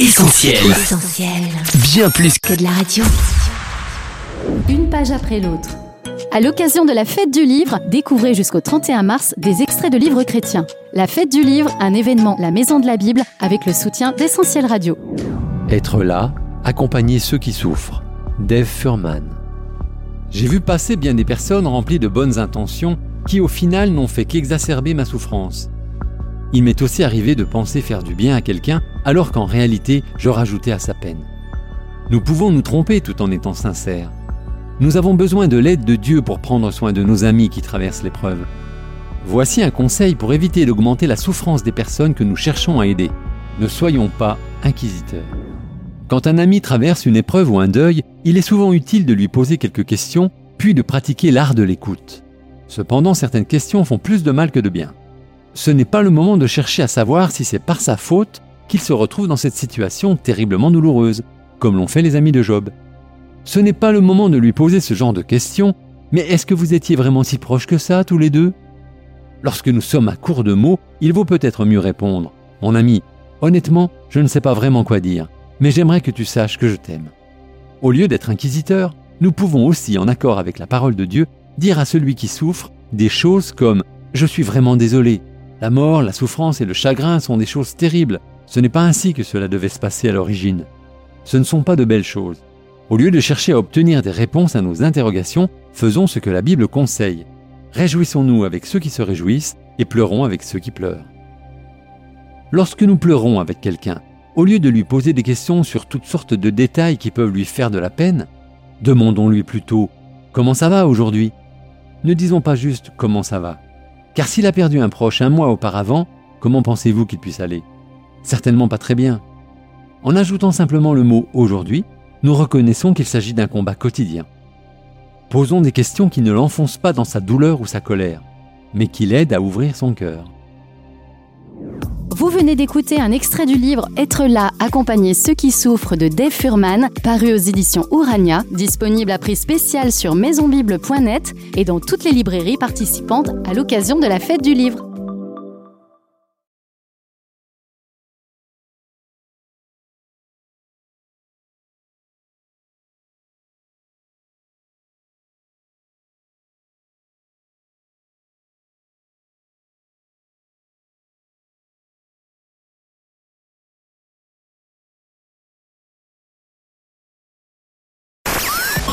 Essentiel. Essentiel. Bien plus que Que de la radio. Une page après l'autre. À l'occasion de la fête du livre, découvrez jusqu'au 31 mars des extraits de livres chrétiens. La fête du livre, un événement La Maison de la Bible avec le soutien d'Essentiel Radio. Être là, accompagner ceux qui souffrent. Dave Furman. J'ai vu passer bien des personnes remplies de bonnes intentions qui au final n'ont fait qu'exacerber ma souffrance. Il m'est aussi arrivé de penser faire du bien à quelqu'un alors qu'en réalité je rajoutais à sa peine. Nous pouvons nous tromper tout en étant sincères. Nous avons besoin de l'aide de Dieu pour prendre soin de nos amis qui traversent l'épreuve. Voici un conseil pour éviter d'augmenter la souffrance des personnes que nous cherchons à aider. Ne soyons pas inquisiteurs. Quand un ami traverse une épreuve ou un deuil, il est souvent utile de lui poser quelques questions, puis de pratiquer l'art de l'écoute. Cependant, certaines questions font plus de mal que de bien. Ce n'est pas le moment de chercher à savoir si c'est par sa faute qu'il se retrouve dans cette situation terriblement douloureuse, comme l'ont fait les amis de Job. Ce n'est pas le moment de lui poser ce genre de questions, mais est-ce que vous étiez vraiment si proches que ça, tous les deux? Lorsque nous sommes à court de mots, il vaut peut-être mieux répondre Mon ami, honnêtement, je ne sais pas vraiment quoi dire, mais j'aimerais que tu saches que je t'aime. Au lieu d'être inquisiteur, nous pouvons aussi, en accord avec la parole de Dieu, dire à celui qui souffre des choses comme Je suis vraiment désolé. La mort, la souffrance et le chagrin sont des choses terribles. Ce n'est pas ainsi que cela devait se passer à l'origine. Ce ne sont pas de belles choses. Au lieu de chercher à obtenir des réponses à nos interrogations, faisons ce que la Bible conseille. Réjouissons-nous avec ceux qui se réjouissent et pleurons avec ceux qui pleurent. Lorsque nous pleurons avec quelqu'un, au lieu de lui poser des questions sur toutes sortes de détails qui peuvent lui faire de la peine, demandons-lui plutôt ⁇ Comment ça va aujourd'hui ?⁇ Ne disons pas juste ⁇ Comment ça va ?⁇ Car s'il a perdu un proche un mois auparavant, comment pensez-vous qu'il puisse aller? Certainement pas très bien. En ajoutant simplement le mot aujourd'hui, nous reconnaissons qu'il s'agit d'un combat quotidien. Posons des questions qui ne l'enfoncent pas dans sa douleur ou sa colère, mais qui l'aident à ouvrir son cœur. Vous venez d'écouter un extrait du livre Être là, accompagner ceux qui souffrent de Dave Furman, paru aux éditions Urania, disponible à prix spécial sur maisonbible.net et dans toutes les librairies participantes à l'occasion de la fête du livre.